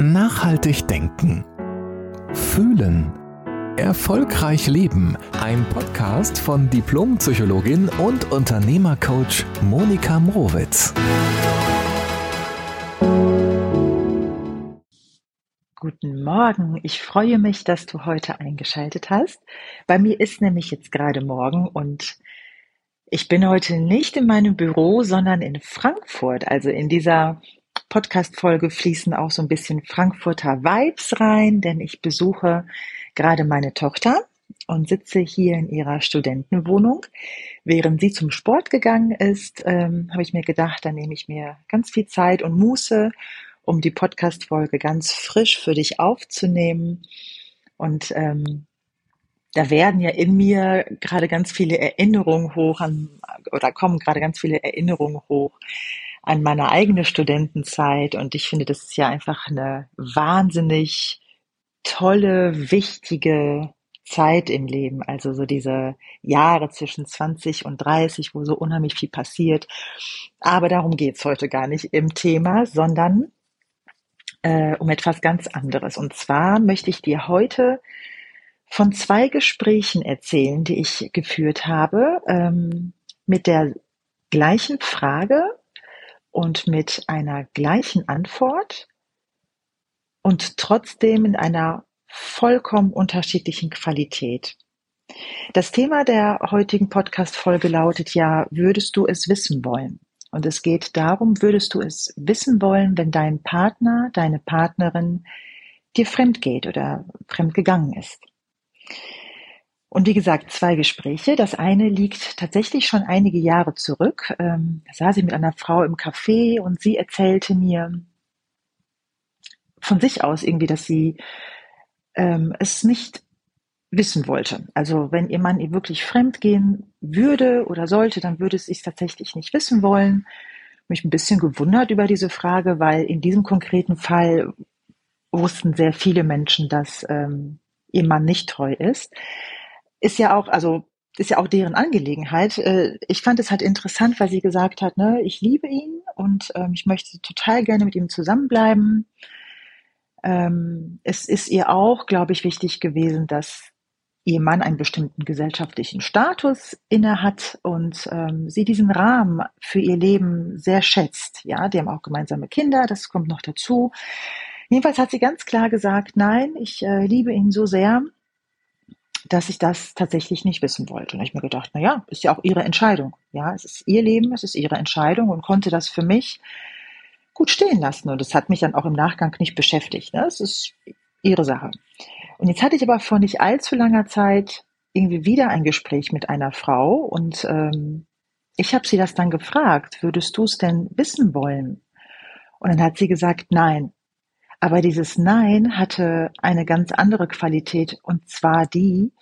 Nachhaltig denken. Fühlen. Erfolgreich leben. Ein Podcast von Diplompsychologin und Unternehmercoach Monika Mrowitz. Guten Morgen. Ich freue mich, dass du heute eingeschaltet hast. Bei mir ist nämlich jetzt gerade Morgen und ich bin heute nicht in meinem Büro, sondern in Frankfurt, also in dieser Podcast-Folge fließen auch so ein bisschen Frankfurter Vibes rein, denn ich besuche gerade meine Tochter und sitze hier in ihrer Studentenwohnung. Während sie zum Sport gegangen ist, ähm, habe ich mir gedacht, dann nehme ich mir ganz viel Zeit und Muße, um die Podcast-Folge ganz frisch für dich aufzunehmen. Und ähm, da werden ja in mir gerade ganz viele Erinnerungen hoch an, oder kommen gerade ganz viele Erinnerungen hoch an meine eigene Studentenzeit und ich finde, das ist ja einfach eine wahnsinnig tolle, wichtige Zeit im Leben, also so diese Jahre zwischen 20 und 30, wo so unheimlich viel passiert. Aber darum geht's heute gar nicht im Thema, sondern äh, um etwas ganz anderes. Und zwar möchte ich dir heute von zwei Gesprächen erzählen, die ich geführt habe, ähm, mit der gleichen Frage, und mit einer gleichen Antwort und trotzdem in einer vollkommen unterschiedlichen Qualität. Das Thema der heutigen Podcast-Folge lautet ja, würdest du es wissen wollen? Und es geht darum, würdest du es wissen wollen, wenn dein Partner, deine Partnerin dir fremd geht oder fremd gegangen ist? Und wie gesagt, zwei Gespräche. Das eine liegt tatsächlich schon einige Jahre zurück. Ähm, da saß ich mit einer Frau im Café und sie erzählte mir von sich aus irgendwie, dass sie ähm, es nicht wissen wollte. Also wenn ihr Mann ihr wirklich fremd gehen würde oder sollte, dann würde es sich tatsächlich nicht wissen wollen. Mich ein bisschen gewundert über diese Frage, weil in diesem konkreten Fall wussten sehr viele Menschen, dass ähm, ihr Mann nicht treu ist ist ja auch, also ist ja auch deren Angelegenheit. Äh, ich fand es halt interessant, weil sie gesagt hat, ne, ich liebe ihn und ähm, ich möchte total gerne mit ihm zusammenbleiben. Ähm, es ist ihr auch, glaube ich, wichtig gewesen, dass ihr Mann einen bestimmten gesellschaftlichen Status inne hat und ähm, sie diesen Rahmen für ihr Leben sehr schätzt. Ja, die haben auch gemeinsame Kinder, das kommt noch dazu. Jedenfalls hat sie ganz klar gesagt, nein, ich äh, liebe ihn so sehr dass ich das tatsächlich nicht wissen wollte. Und ich mir gedacht, na ja, ist ja auch ihre Entscheidung. Ja, es ist ihr Leben, es ist ihre Entscheidung und konnte das für mich gut stehen lassen. Und das hat mich dann auch im Nachgang nicht beschäftigt. Ne? Es ist ihre Sache. Und jetzt hatte ich aber vor nicht allzu langer Zeit irgendwie wieder ein Gespräch mit einer Frau und ähm, ich habe sie das dann gefragt, würdest du es denn wissen wollen? Und dann hat sie gesagt, nein. Aber dieses Nein hatte eine ganz andere Qualität und zwar die,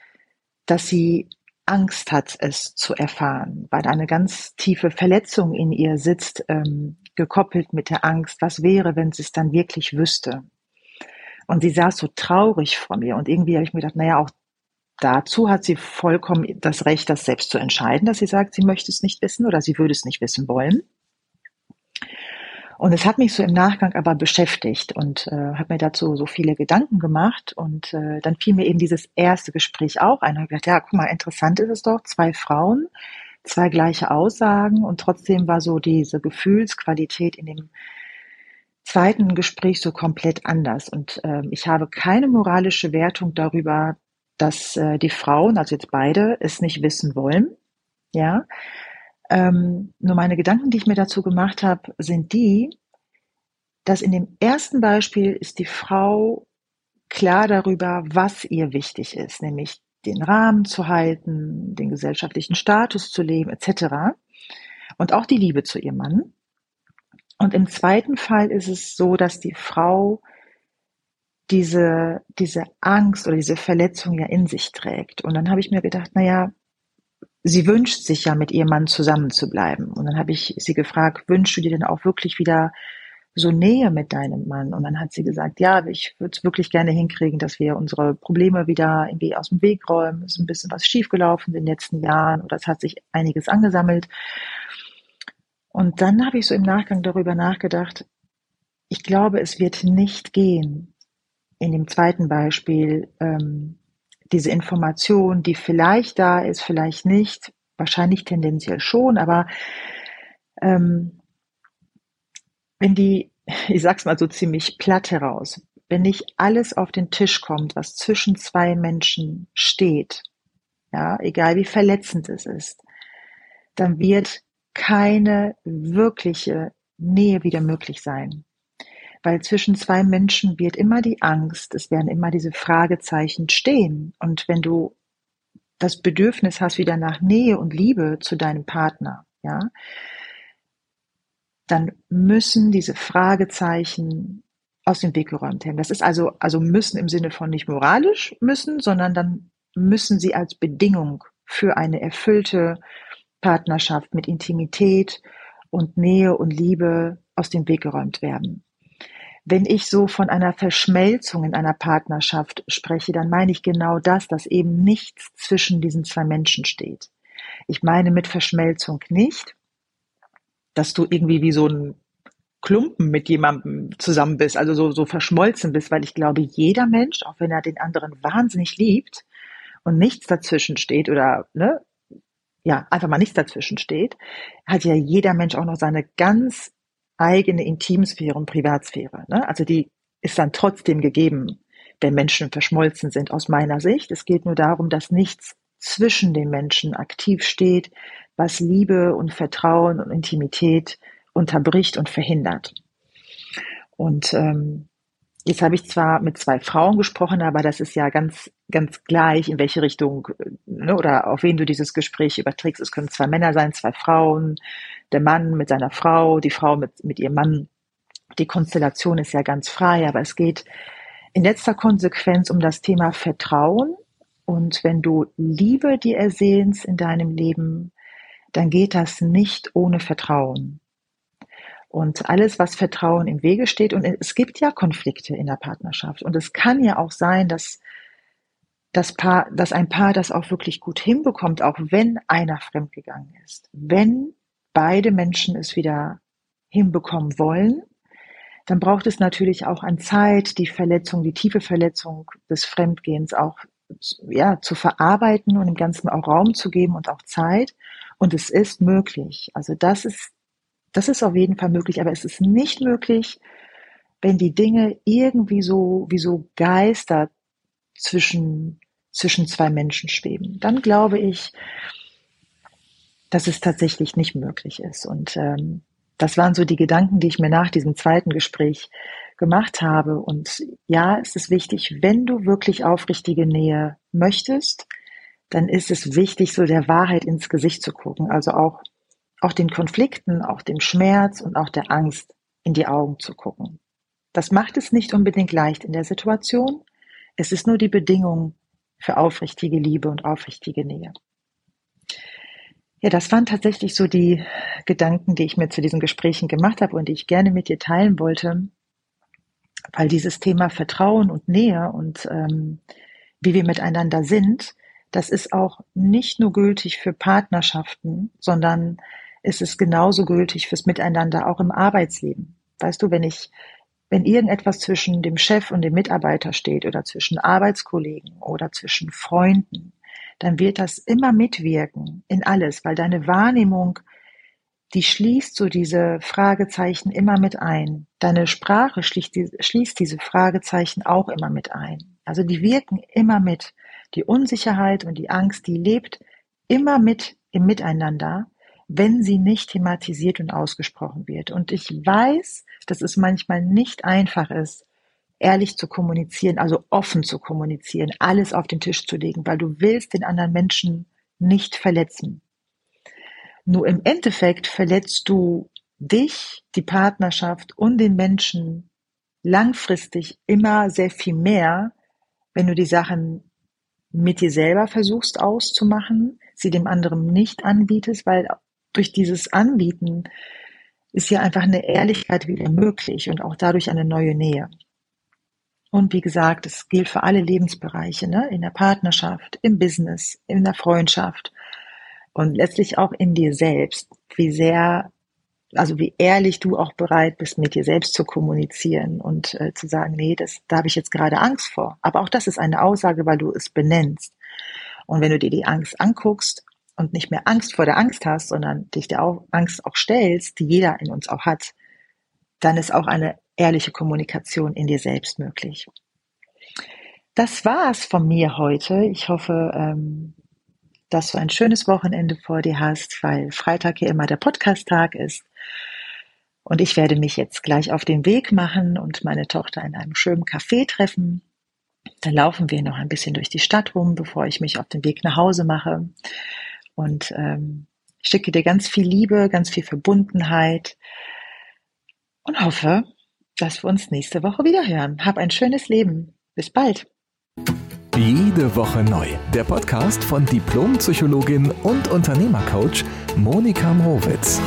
dass sie Angst hat, es zu erfahren, weil eine ganz tiefe Verletzung in ihr sitzt, ähm, gekoppelt mit der Angst, was wäre, wenn sie es dann wirklich wüsste. Und sie saß so traurig vor mir und irgendwie habe ich mir gedacht, naja, auch dazu hat sie vollkommen das Recht, das selbst zu entscheiden, dass sie sagt, sie möchte es nicht wissen oder sie würde es nicht wissen wollen. Und es hat mich so im Nachgang aber beschäftigt und äh, habe mir dazu so viele Gedanken gemacht. Und äh, dann fiel mir eben dieses erste Gespräch auch ein. Und ich gedacht, ja, guck mal, interessant ist es doch, zwei Frauen, zwei gleiche Aussagen und trotzdem war so diese Gefühlsqualität in dem zweiten Gespräch so komplett anders. Und äh, ich habe keine moralische Wertung darüber, dass äh, die Frauen, also jetzt beide, es nicht wissen wollen. Ja, ähm, nur meine Gedanken, die ich mir dazu gemacht habe, sind die, dass in dem ersten Beispiel ist die Frau klar darüber, was ihr wichtig ist, nämlich den Rahmen zu halten, den gesellschaftlichen Status zu leben, etc. Und auch die Liebe zu ihrem Mann. Und im zweiten Fall ist es so, dass die Frau diese, diese Angst oder diese Verletzung ja in sich trägt. Und dann habe ich mir gedacht, na ja, sie wünscht sich ja mit ihrem Mann zusammen zu bleiben. Und dann habe ich sie gefragt, wünschst du dir denn auch wirklich wieder so Nähe mit deinem Mann? Und dann hat sie gesagt, ja, ich würde es wirklich gerne hinkriegen, dass wir unsere Probleme wieder irgendwie aus dem Weg räumen. Es ist ein bisschen was schiefgelaufen in den letzten Jahren oder es hat sich einiges angesammelt. Und dann habe ich so im Nachgang darüber nachgedacht, ich glaube, es wird nicht gehen, in dem zweiten Beispiel, ähm, diese Information, die vielleicht da ist, vielleicht nicht, wahrscheinlich tendenziell schon, aber ähm, wenn die, ich sag's mal so ziemlich platt heraus, wenn nicht alles auf den Tisch kommt, was zwischen zwei Menschen steht, ja, egal wie verletzend es ist, dann wird keine wirkliche Nähe wieder möglich sein. Weil zwischen zwei Menschen wird immer die Angst, es werden immer diese Fragezeichen stehen. Und wenn du das Bedürfnis hast wieder nach Nähe und Liebe zu deinem Partner, ja, dann müssen diese Fragezeichen aus dem Weg geräumt werden. Das ist also, also müssen im Sinne von nicht moralisch müssen, sondern dann müssen sie als Bedingung für eine erfüllte Partnerschaft mit Intimität und Nähe und Liebe aus dem Weg geräumt werden. Wenn ich so von einer Verschmelzung in einer Partnerschaft spreche, dann meine ich genau das, dass eben nichts zwischen diesen zwei Menschen steht. Ich meine mit Verschmelzung nicht, dass du irgendwie wie so ein Klumpen mit jemandem zusammen bist, also so, so verschmolzen bist, weil ich glaube, jeder Mensch, auch wenn er den anderen wahnsinnig liebt und nichts dazwischen steht oder, ne, ja, einfach mal nichts dazwischen steht, hat ja jeder Mensch auch noch seine ganz eigene Intimsphäre und Privatsphäre. Ne? Also die ist dann trotzdem gegeben, wenn Menschen verschmolzen sind, aus meiner Sicht. Es geht nur darum, dass nichts zwischen den Menschen aktiv steht, was Liebe und Vertrauen und Intimität unterbricht und verhindert. Und ähm, Jetzt habe ich zwar mit zwei Frauen gesprochen, aber das ist ja ganz, ganz gleich, in welche Richtung ne, oder auf wen du dieses Gespräch überträgst. Es können zwei Männer sein, zwei Frauen, der Mann mit seiner Frau, die Frau mit, mit ihrem Mann. Die Konstellation ist ja ganz frei, aber es geht in letzter Konsequenz um das Thema Vertrauen. Und wenn du Liebe dir ersehnst in deinem Leben, dann geht das nicht ohne Vertrauen und alles, was Vertrauen im Wege steht. Und es gibt ja Konflikte in der Partnerschaft. Und es kann ja auch sein, dass das Paar, dass ein Paar das auch wirklich gut hinbekommt, auch wenn einer fremdgegangen ist. Wenn beide Menschen es wieder hinbekommen wollen, dann braucht es natürlich auch an Zeit, die Verletzung, die tiefe Verletzung des Fremdgehens auch ja, zu verarbeiten und dem Ganzen auch Raum zu geben und auch Zeit. Und es ist möglich. Also das ist das ist auf jeden Fall möglich, aber es ist nicht möglich, wenn die Dinge irgendwie so wie so Geister zwischen zwischen zwei Menschen schweben. Dann glaube ich, dass es tatsächlich nicht möglich ist. Und ähm, das waren so die Gedanken, die ich mir nach diesem zweiten Gespräch gemacht habe. Und ja, es ist wichtig, wenn du wirklich aufrichtige Nähe möchtest, dann ist es wichtig, so der Wahrheit ins Gesicht zu gucken. Also auch auch den Konflikten, auch dem Schmerz und auch der Angst in die Augen zu gucken. Das macht es nicht unbedingt leicht in der Situation. Es ist nur die Bedingung für aufrichtige Liebe und aufrichtige Nähe. Ja, das waren tatsächlich so die Gedanken, die ich mir zu diesen Gesprächen gemacht habe und die ich gerne mit dir teilen wollte, weil dieses Thema Vertrauen und Nähe und ähm, wie wir miteinander sind, das ist auch nicht nur gültig für Partnerschaften, sondern ist es genauso gültig fürs Miteinander auch im Arbeitsleben. Weißt du, wenn ich, wenn irgendetwas zwischen dem Chef und dem Mitarbeiter steht oder zwischen Arbeitskollegen oder zwischen Freunden, dann wird das immer mitwirken in alles, weil deine Wahrnehmung, die schließt so diese Fragezeichen immer mit ein. Deine Sprache schließt, die, schließt diese Fragezeichen auch immer mit ein. Also die wirken immer mit. Die Unsicherheit und die Angst, die lebt immer mit im Miteinander wenn sie nicht thematisiert und ausgesprochen wird. Und ich weiß, dass es manchmal nicht einfach ist, ehrlich zu kommunizieren, also offen zu kommunizieren, alles auf den Tisch zu legen, weil du willst den anderen Menschen nicht verletzen. Nur im Endeffekt verletzt du dich, die Partnerschaft und den Menschen langfristig immer sehr viel mehr, wenn du die Sachen mit dir selber versuchst auszumachen, sie dem anderen nicht anbietest, weil durch dieses Anbieten ist hier einfach eine Ehrlichkeit wieder möglich und auch dadurch eine neue Nähe. Und wie gesagt, es gilt für alle Lebensbereiche, ne? in der Partnerschaft, im Business, in der Freundschaft und letztlich auch in dir selbst, wie sehr also wie ehrlich du auch bereit bist, mit dir selbst zu kommunizieren und äh, zu sagen, nee, das, da habe ich jetzt gerade Angst vor. Aber auch das ist eine Aussage, weil du es benennst. Und wenn du dir die Angst anguckst und nicht mehr Angst vor der Angst hast, sondern dich der Angst auch stellst, die jeder in uns auch hat, dann ist auch eine ehrliche Kommunikation in dir selbst möglich. Das war's von mir heute. Ich hoffe, ähm, dass du ein schönes Wochenende vor dir hast, weil Freitag hier immer der Podcast-Tag ist. Und ich werde mich jetzt gleich auf den Weg machen und meine Tochter in einem schönen Café treffen. Dann laufen wir noch ein bisschen durch die Stadt rum, bevor ich mich auf den Weg nach Hause mache. Und ähm, schicke dir ganz viel Liebe, ganz viel Verbundenheit und hoffe, dass wir uns nächste Woche wieder hören. Hab ein schönes Leben. Bis bald. Jede Woche neu. Der Podcast von Diplompsychologin und Unternehmercoach Monika Mrowitz.